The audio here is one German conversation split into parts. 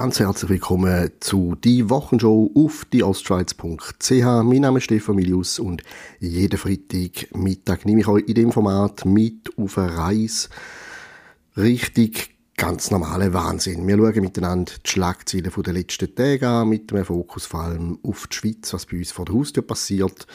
Ganz herzlich willkommen zu die Wochenshow auf dieostschweiz.ch. Mein Name ist Stefan Milius und jeden Freitag Mittag nehme ich euch in dem Format mit auf eine Reise richtig ganz normale Wahnsinn. Wir schauen miteinander die Schlagzeilen der letzten Tage an, mit dem Fokus vor allem auf die Schweiz, was bei uns vor der Haustür passiert.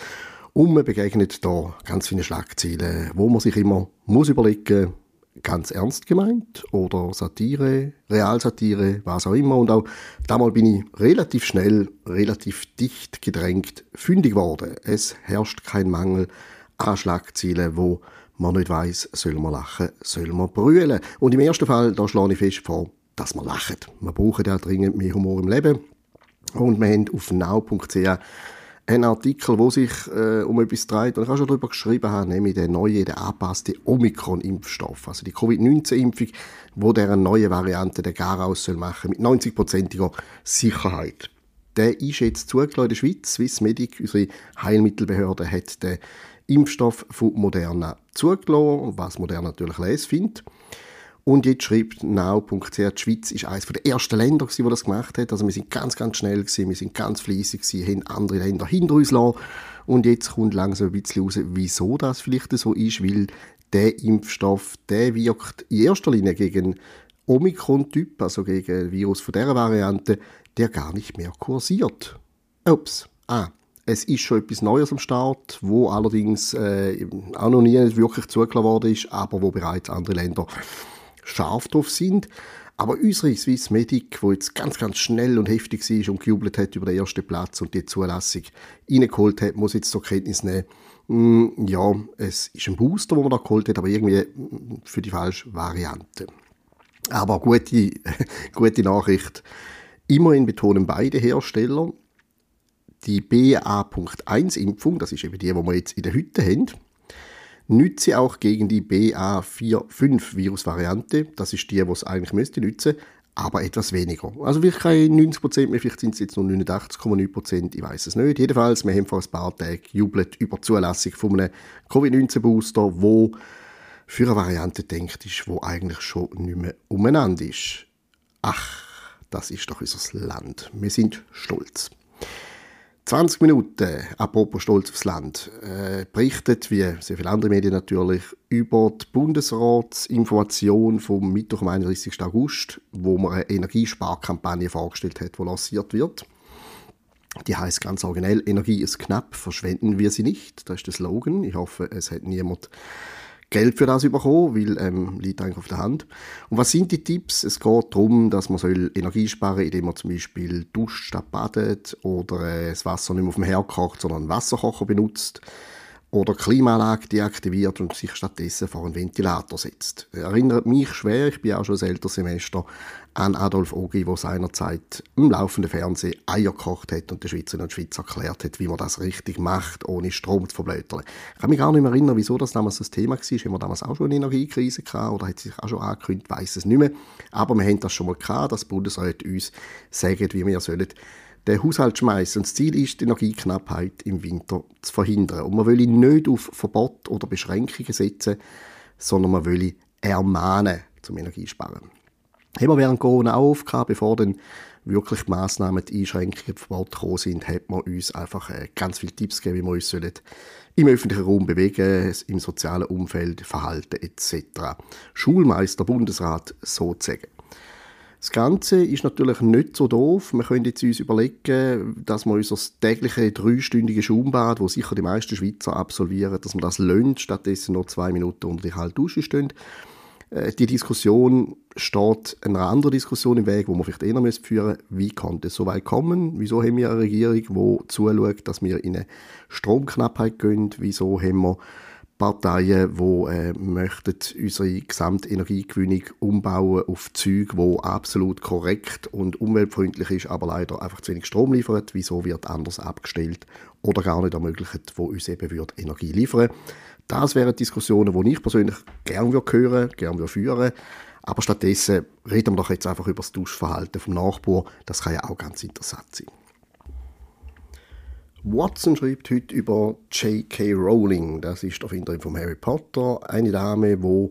Und man begegnet da ganz viele Schlagzeilen, wo man sich immer muss überlegen ganz ernst gemeint oder Satire, Realsatire, was auch immer. Und auch damals bin ich relativ schnell, relativ dicht gedrängt fündig geworden. Es herrscht kein Mangel an Schlagzeilen, wo man nicht weiß, soll man lachen, soll man brüllen. Und im ersten Fall, da schlage ich fest vor, dass man lacht. Wir brauchen ja dringend mehr Humor im Leben. Und wir haben auf now.ch einen Artikel, wo sich äh, um etwas dreht, und ich auch schon darüber geschrieben habe, nämlich der neue, der angepasste Omikron-Impfstoff, also die Covid-19-Impfung, wo der neue Variante der Garaus soll machen mit 90-prozentiger Sicherheit. Der ist jetzt zugelassen in der Schweiz. Swissmedic, unsere Heilmittelbehörde, hat den Impfstoff von Moderna zugelassen, was Moderna natürlich lesen findet. Und jetzt schreibt now.ch, die Schweiz ist eines der ersten Länder, die das gemacht hat. Also wir sind ganz, ganz schnell gewesen, wir sind ganz fleissig gewesen, haben andere Länder hinter uns lassen. Und jetzt kommt langsam ein bisschen raus, wieso das vielleicht so ist, weil der Impfstoff, der wirkt in erster Linie gegen Omikron-Typ, also gegen Virus von dieser Variante, der gar nicht mehr kursiert. Ups. Ah, es ist schon etwas Neues am Start, wo allerdings äh, auch noch nie wirklich zugelassen worden ist, aber wo bereits andere Länder scharf drauf sind. Aber unsere Swiss Medic, die jetzt ganz, ganz schnell und heftig war und gejubelt hat über den ersten Platz und die Zulassung reingeholt hat, muss jetzt zur Kenntnis nehmen, mm, ja, es ist ein Booster, den man da geholt hat, aber irgendwie mm, für die falsche Variante. Aber gute, gute Nachricht. Immerhin betonen beide Hersteller, die BA.1-Impfung, das ist eben die, die wir jetzt in der Hütte haben, nütze auch gegen die BA45-Virusvariante. Das ist die, die es eigentlich müsste nützen, aber etwas weniger. Also vielleicht keine 90 mehr, vielleicht sind es jetzt nur 89,9% ich weiß es nicht. Jedenfalls, wir haben vor ein paar Tagen jubelt über die Zulassung von einem Covid-19-Booster, wo für eine Variante denkt ist, wo eigentlich schon nicht mehr umeinander ist. Ach, das ist doch unser Land. Wir sind stolz. 20 Minuten, apropos Stolz aufs Land, äh, berichtet, wie sehr viele andere Medien natürlich, über die Bundesratsinformation vom Mittwoch am 31. August, wo man eine Energiesparkampagne vorgestellt hat, die lanciert wird. Die heißt ganz originell, Energie ist knapp, verschwenden wir sie nicht. Das ist der Slogan. Ich hoffe, es hat niemand Geld für das bekommen, weil ähm, liegt eigentlich auf der Hand. Und was sind die Tipps? Es geht darum, dass man soll Energie sparen soll, indem man zum Beispiel duscht statt badet oder äh, das Wasser nicht mehr auf dem Herd kocht, sondern einen Wasserkocher benutzt oder Klimaanlage deaktiviert und sich stattdessen vor einen Ventilator setzt. Erinnert mich schwer, ich bin auch schon ein älteres Semester, an Adolf Ogi, der seinerzeit im laufenden Fernsehen Eier gekocht hat und den Schweizerinnen und Schweizer erklärt hat, wie man das richtig macht, ohne Strom zu verblödeln. Ich kann mich gar nicht mehr erinnern, wieso das damals das Thema war. Haben wir damals auch schon eine Energiekrise gehabt oder hat sich auch schon angekündigt, weiß es nicht mehr. Aber wir haben das schon mal gehabt, dass Bundesrat uns sagt, wie wir sollen den Haushalt schmeißen. Das Ziel ist, die Energieknappheit im Winter zu verhindern. Und man will nicht auf Verbot oder Beschränkungen setzen, sondern man will ermahnen zum Energiesparen. Haben wir während Corona auch aufgehabt, bevor dann wirklich die Massnahmen, die Einschränkungen, die Verbote gekommen sind, hat man uns einfach äh, ganz viele Tipps gegeben, wie wir uns sollen im öffentlichen Raum bewegen, im sozialen Umfeld verhalten etc. Schulmeister, Bundesrat sozusagen. Das Ganze ist natürlich nicht so doof. Wir können jetzt uns überlegen, dass wir unser tägliche dreistündige Schaumbad, wo sicher die meisten Schweizer absolvieren, dass wir das lösen, stattdessen noch zwei Minuten unter die kalte Dusche stehen. Äh, die Diskussion steht einer anderen Diskussion im Weg, wo man vielleicht eher führen müsste. Wie kann es so weit kommen? Wieso haben wir eine Regierung, die zuschaut, dass wir in eine Stromknappheit gehen? Wieso haben wir Parteien, die äh, möchten unsere Gesamtenergiegewinnung umbauen auf Züge, wo absolut korrekt und umweltfreundlich ist, aber leider einfach zu wenig Strom liefert. Wieso wird anders abgestellt oder gar nicht ermöglicht, wo uns eben wird Energie liefern? Das wären Diskussionen, die ich persönlich gerne hören, gerne würde führen. Aber stattdessen reden wir doch jetzt einfach über das Duschverhalten vom Nachbar. Das kann ja auch ganz interessant sein. Watson schreibt heute über J.K. Rowling. Das ist der Finderin von Harry Potter. Eine Dame, die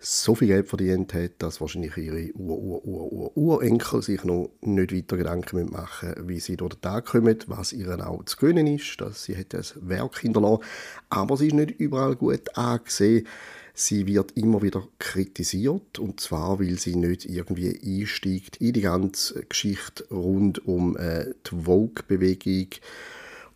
so viel Geld verdient hat, dass wahrscheinlich ihre Ur-Ur-Ur-Urenkel sich noch nicht weiter Gedanken machen müssen, wie sie durch den kommen, was ihren auch zu gönnen ist, dass sie hat ein Werk hinterlassen. Aber sie ist nicht überall gut angesehen. Sie wird immer wieder kritisiert, und zwar, weil sie nicht irgendwie einsteigt in die ganze Geschichte rund um äh, die Vogue-Bewegung,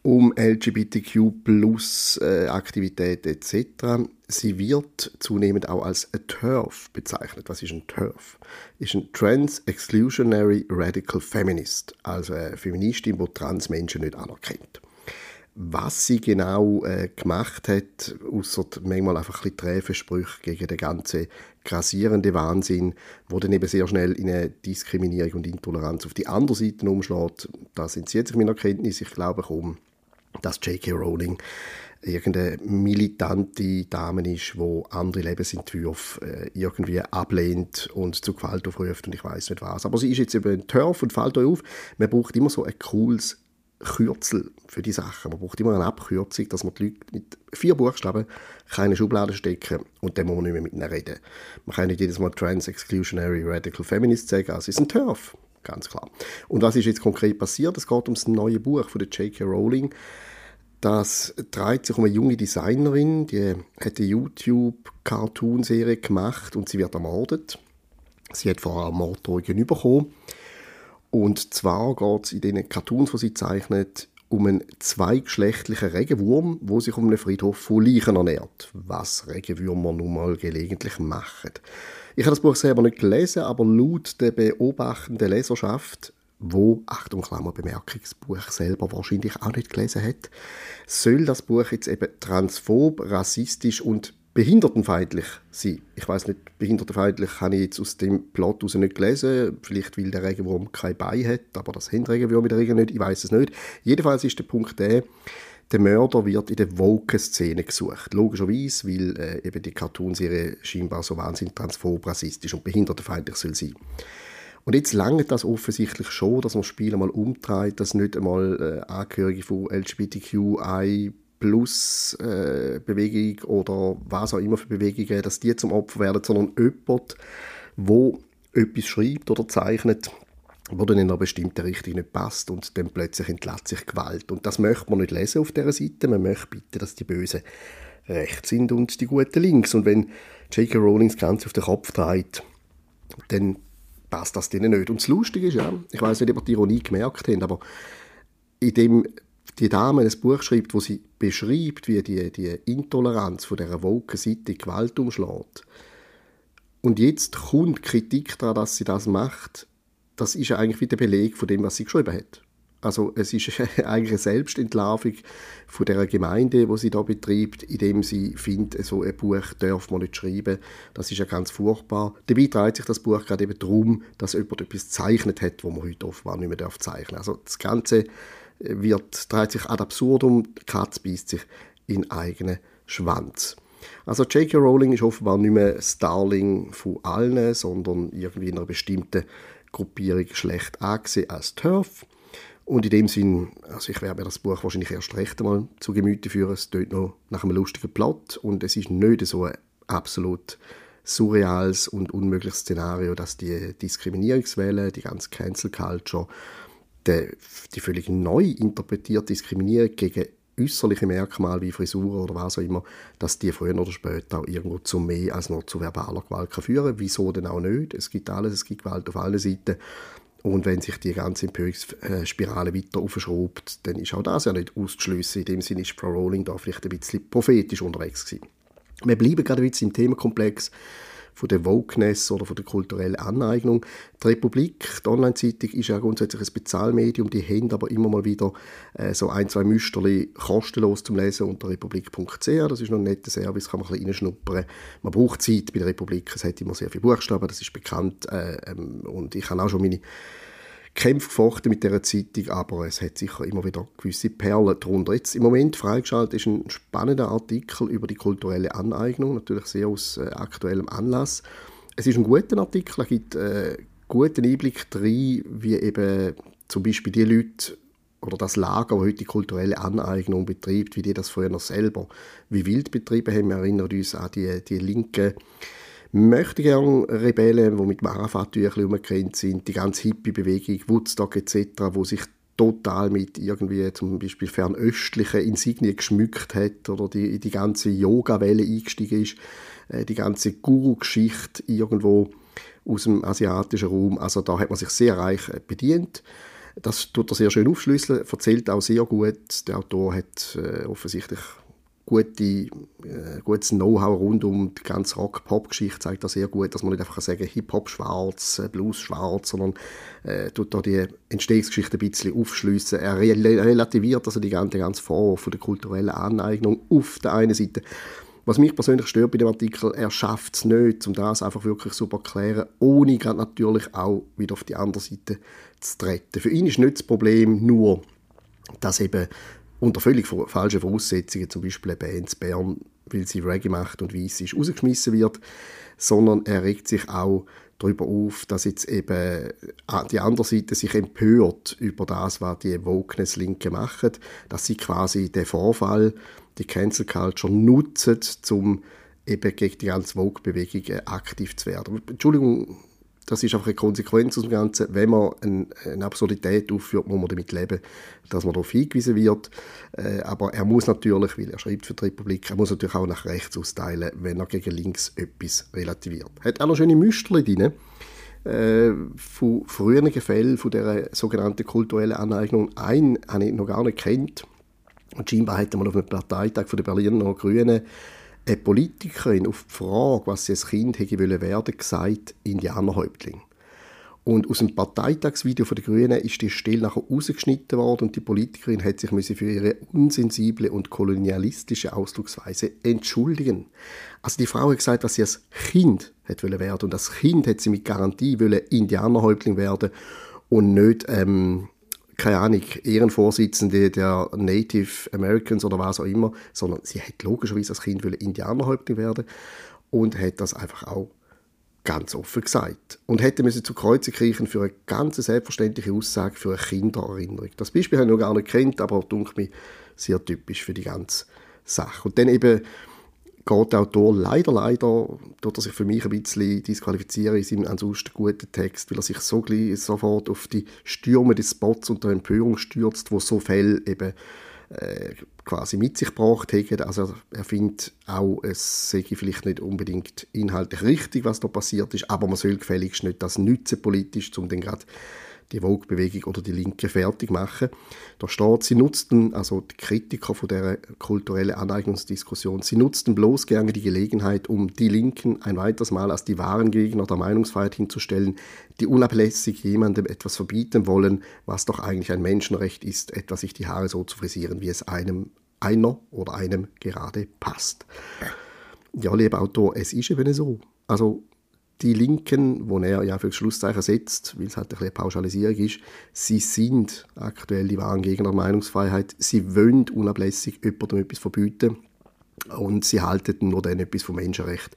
um LGBTQ-Plus-Aktivitäten etc. Sie wird zunehmend auch als a TERF bezeichnet. Was ist ein TERF? Ist ein Trans Exclusionary Radical Feminist, also eine Feministin, die Transmenschen nicht anerkennt was sie genau äh, gemacht hat, außer manchmal einfach ein Träfensprüche gegen den ganzen grassierenden Wahnsinn, wo dann eben sehr schnell in eine Diskriminierung und Intoleranz auf die andere Seite umschlägt. Da sind sie jetzt in meiner Kenntnis, ich glaube kaum, dass J.K. Rowling irgendeine militante Dame ist, die andere Lebensentwürfe äh, irgendwie ablehnt und zu Gewalt aufruft und ich weiß nicht was. Aber sie ist jetzt eben ein Turf und fällt euch auf, man braucht immer so ein cooles Kürzel für die Sachen. Man braucht immer eine Abkürzung, dass man die Leute mit vier Buchstaben keine Schublade stecken und dann muss man nicht mehr mit ihnen reden. Man kann nicht jedes Mal Trans-Exclusionary Radical Feminist sagen, also es ist ein Turf, ganz klar. Und was ist jetzt konkret passiert? Es geht um das neue Buch von der J.K. Rowling. Das dreht sich um eine junge Designerin, die hat eine YouTube-Cartoon-Serie gemacht und sie wird ermordet. Sie hat vorher Morddrohungen bekommen und zwar geht es in den Cartoons, die sie zeichnet, um einen zweigeschlechtlichen Regenwurm, wo sich um einen Friedhof von Leichen ernährt. Was Regenwürmer nun mal gelegentlich machen. Ich habe das Buch selber nicht gelesen, aber laut der beobachtenden Leserschaft, wo, Achtung, Klammer, Bemerkung, das Buch selber wahrscheinlich auch nicht gelesen hat, soll das Buch jetzt eben transphob, rassistisch und behindertenfeindlich sein. Ich weiß nicht, behindertenfeindlich habe ich jetzt aus dem Plot heraus nicht gelesen. Vielleicht, weil der Regenwurm kein Bein hat, aber das haben in der Regel nicht. Ich weiß es nicht. Jedenfalls ist der Punkt der, der Mörder wird in der Woke-Szene gesucht. Logischerweise, weil äh, eben die Cartoonserie scheinbar so wahnsinnig transphob, rassistisch und behindertenfeindlich soll sein. Und jetzt langt das offensichtlich schon, dass man das Spiel einmal umtreibt, dass nicht einmal äh, Angehörige von LGBTQI Plus äh, Bewegung oder was auch immer für Bewegungen, dass die zum Opfer werden, sondern jemand, wo etwas schreibt oder zeichnet, wo dann in einer bestimmten Richtung nicht passt und dann plötzlich entlässt sich Gewalt. Und das möchte man nicht lesen auf dieser Seite. Man möchte bitte, dass die Bösen rechts sind und die Guten links. Und wenn J.K. Rowling das Ganze auf den Kopf dreht, dann passt das denen nicht. Und das Lustige ist ja, ich weiß nicht, ob ihr die Ironie gemerkt habt, aber in dem die Dame ein Buch schreibt, wo sie beschreibt, wie die, die Intoleranz von der woken Seite Gewalt umschlägt. Und jetzt kommt Kritik daran, dass sie das macht. Das ist ja eigentlich wie der Beleg von dem, was sie geschrieben hat. Also es ist eigentlich eine Selbstentlarvung von der Gemeinde, wo sie da betreibt, indem sie findet, so ein Buch darf man nicht schreiben. Das ist ja ganz furchtbar. Dabei dreht sich das Buch gerade eben darum, dass jemand etwas gezeichnet hat, wo man heute offenbar nicht mehr zeichnen darf. Also das Ganze wird, dreht sich ad absurdum, die Katze beißt sich in eigenen Schwanz. Also J.K. Rowling ist offenbar nicht mehr Starling von allen, sondern irgendwie in einer bestimmten Gruppierung schlecht angesehen als Turf. Und in dem Sinn, also ich werde mir das Buch wahrscheinlich erst recht einmal zu Gemüte führen. Es tut noch nach einem lustigen Plot und es ist nicht so ein absolut surreales und unmögliches Szenario, dass die Diskriminierungswelle, die ganze Cancel Culture die, die völlig neu interpretierte Diskriminierung gegen äußerliche Merkmale wie Frisur oder was auch immer, dass die früher oder später auch irgendwo zu mehr als nur zu verbaler Gewalt führen kann. Wieso denn auch nicht? Es gibt alles, es gibt Gewalt auf allen Seiten. Und wenn sich die ganze Empörungsspirale weiter aufschraubt, dann ist auch das ja nicht auszuschliessen. In dem Sinne ist Frau Rowling da vielleicht ein bisschen prophetisch unterwegs gewesen. Wir bleiben gerade ein bisschen im Themenkomplex von der Wokeness oder von der kulturellen Aneignung. Die Republik, die Online-Zeitung, ist ja grundsätzlich ein Bezahlmedium, die haben aber immer mal wieder äh, so ein, zwei Müsterli kostenlos zum Lesen unter republik.ch. Das ist noch ein netter Service, kann man ein bisschen reinschnuppern. Man braucht Zeit bei der Republik, es hat immer sehr viele Buchstaben, das ist bekannt äh, ähm, und ich habe auch schon meine Kämpfe gefochten mit dieser Zeitung, aber es hat sicher immer wieder gewisse Perlen darunter. Jetzt im Moment freigeschaltet ist ein spannender Artikel über die kulturelle Aneignung, natürlich sehr aus äh, aktuellem Anlass. Es ist ein guter Artikel, er gibt äh, guten Einblick rein, wie eben zum Beispiel die Leute oder das Lager, das heute die kulturelle Aneignung betreibt, wie die das früher noch selber wie wild betrieben haben. Wir erinnern uns an die, die linken möchte gerne Rebellen, die mit Arafat-Tüchern umgerannt sind, die ganze Hippie-Bewegung, Woodstock etc., wo sich total mit irgendwie zum Beispiel fernöstlichen Insignien geschmückt hat oder die, die ganze Yoga-Welle eingestiegen ist, äh, die ganze Guru-Geschichte irgendwo aus dem asiatischen Raum. Also da hat man sich sehr reich äh, bedient. Das tut er sehr schön aufschlüsseln, erzählt auch sehr gut. Der Autor hat äh, offensichtlich gute, äh, gutes Know-how rund um die ganze Rock-Pop-Geschichte zeigt das sehr gut, dass man nicht einfach sagen Hip-Hop schwarz, äh, Blues schwarz, sondern äh, tut da die Entstehungsgeschichte ein bisschen aufschliessen. Er relativiert also die ganze, ganze Vorwurf von der kulturellen Aneignung auf der einen Seite. Was mich persönlich stört bei dem Artikel, er schafft es nicht, um das einfach wirklich super zu klären, ohne gerade natürlich auch wieder auf die andere Seite zu treten. Für ihn ist nicht das Problem nur, dass eben unter völlig falschen Voraussetzungen, zum Beispiel eine Band Bern, weil sie Reggae macht und weiss ist, rausgeschmissen wird, sondern er regt sich auch darüber auf, dass jetzt eben die andere Seite sich empört über das, was die Wokeness-Linke machen, dass sie quasi den Vorfall, die Cancel Culture nutzen, um eben gegen die ganze Vogue-Bewegung aktiv zu werden. Entschuldigung, das ist einfach eine Konsequenz aus dem Ganzen. Wenn man eine, eine Absurdität aufführt, muss man damit leben, dass man darauf hingewiesen wird. Äh, aber er muss natürlich, weil er schreibt für die Republik, er muss natürlich auch nach rechts austeilen, wenn er gegen links etwas relativiert. Hat auch noch schöne Müsterchen drin, äh, von früheren Fällen von dieser sogenannten kulturellen Aneignung. Einen habe ich noch gar nicht kennt. Und scheinbar hätte man auf einem Parteitag von der Berliner Grünen eine Politikerin auf die Frage, was sie als Kind hätte werden wollen, gesagt, Indianerhäuptling. Und aus dem Parteitagsvideo der Grünen ist die Stelle nachher rausgeschnitten worden und die Politikerin hat sich für ihre unsensible und kolonialistische Ausdrucksweise entschuldigen. Also die Frau hat gesagt, dass sie als Kind hätte werden und als Kind hätte sie mit Garantie wollen Indianerhäuptling werden und nicht ähm, keine Ahnung, Ehrenvorsitzende der Native Americans oder was auch immer, sondern sie hat logischerweise als Kind Indianerhäuptling werden und hat das einfach auch ganz offen gesagt. Und hätte müssen zu Kreuze kriechen für eine ganz selbstverständliche Aussage für eine Kindererinnerung. Das Beispiel habe ich noch gar nicht kennt, aber dunkelt mir sehr typisch für die ganze Sache. Und dann eben geht der Autor leider, leider, tut er sich für mich ein bisschen disqualifizieren in seinem ansonsten guten Text, weil er sich so sofort auf die Stürme des Spots und der Empörung stürzt, wo so Fälle eben äh, quasi mit sich gebracht haben. Also er findet auch, es sei vielleicht nicht unbedingt inhaltlich richtig, was da passiert ist, aber man soll gefälligst nicht das nützen politisch, um dann gerade die Vogue-Bewegung oder die Linke fertig machen. Da steht, sie nutzten, also die Kritiker von der kulturellen Aneignungsdiskussion, sie nutzten bloß gerne die Gelegenheit, um die Linken ein weiteres Mal als die wahren Gegner der Meinungsfreiheit hinzustellen, die unablässig jemandem etwas verbieten wollen, was doch eigentlich ein Menschenrecht ist, etwa sich die Haare so zu frisieren, wie es einem einer oder einem gerade passt. Ja, lieber Autor, es ist eben so. Also die Linken, wo er ja für Schlusszeichen setzt, weil es halt ein bisschen Pauschalisierung ist, sie sind aktuell die wahren Gegner der Meinungsfreiheit. Sie wollen unablässig jemandem etwas verbieten und sie halten nur dann etwas vom Menschenrecht,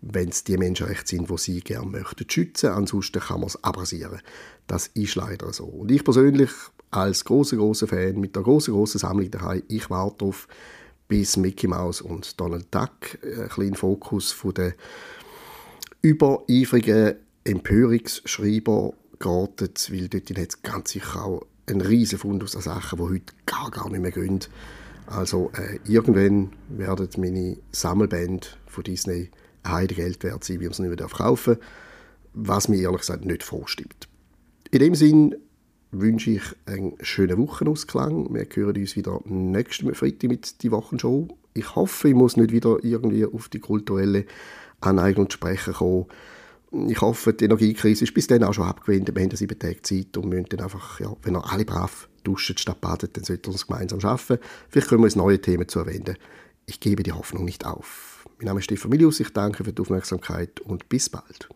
wenn es die Menschenrechte sind, wo sie gerne möchten schützen. Ansonsten kann man es abrasieren. Das ist leider so. Und ich persönlich als großer großer Fan mit der großen großen Sammlung daheim, ich warte darauf, bis Mickey Mouse und Donald Duck äh, ein bisschen Fokus von der übereifrigen Empörungsschreiber geraten, weil dort hat es ganz sicher auch einen riesen Fundus an Sachen, die heute gar, gar nicht mehr gehen. Also äh, irgendwann werden meine Sammelband von Disney Heidegeld wert sein, wie man es nicht mehr kaufen darf, was mir ehrlich gesagt nicht vorstimmt. In dem Sinn wünsche ich einen schönen Wochenausklang. Wir hören uns wieder nächsten Freitag mit die Wochenshow. Ich hoffe, ich muss nicht wieder irgendwie auf die kulturelle Aneignung zu sprechen kommen. Ich hoffe, die Energiekrise ist bis dann auch schon abgewendet. Wir haben sieben Tage Zeit und müssen dann einfach, ja, wenn ihr alle brav duschen statt baden, dann sollten wir uns gemeinsam schaffen. Vielleicht können wir uns neue Themen zu erwähnen. Ich gebe die Hoffnung nicht auf. Mein Name ist Stefan Milius, ich danke für die Aufmerksamkeit und bis bald.